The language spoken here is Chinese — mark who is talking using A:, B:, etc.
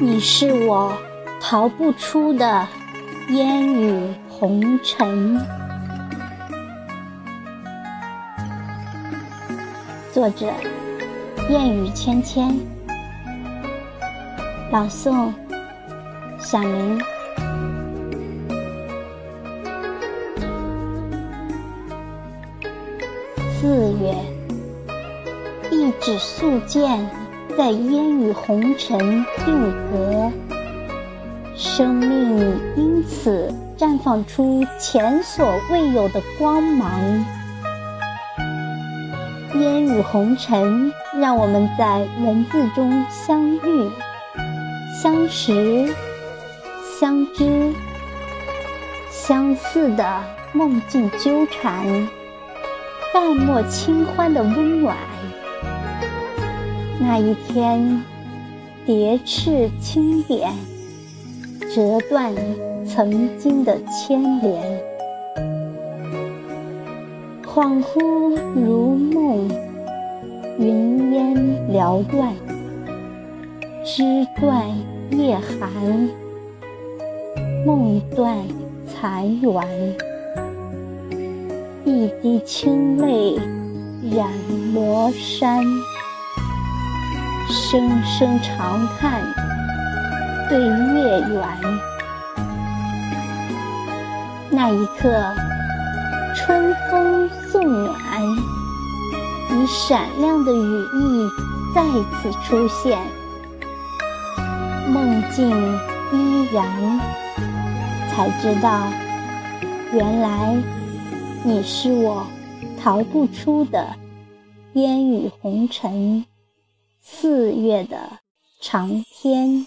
A: 你是我逃不出的烟雨红尘。作者：烟雨芊芊，朗诵：小明。四月，一纸素笺。在烟雨红尘定格，生命因此绽放出前所未有的光芒。烟雨红尘，让我们在文字中相遇、相识、相知，相似的梦境纠缠，淡漠清欢的温暖。那一天，蝶翅轻点，折断曾经的牵连。恍惚如梦，云烟缭乱，枝断叶寒，梦断残垣。一滴清泪染罗衫。声声长叹，对月圆。那一刻，春风送暖，以闪亮的羽翼再次出现。梦境依然，才知道，原来你是我逃不出的烟雨红尘。四月的长天。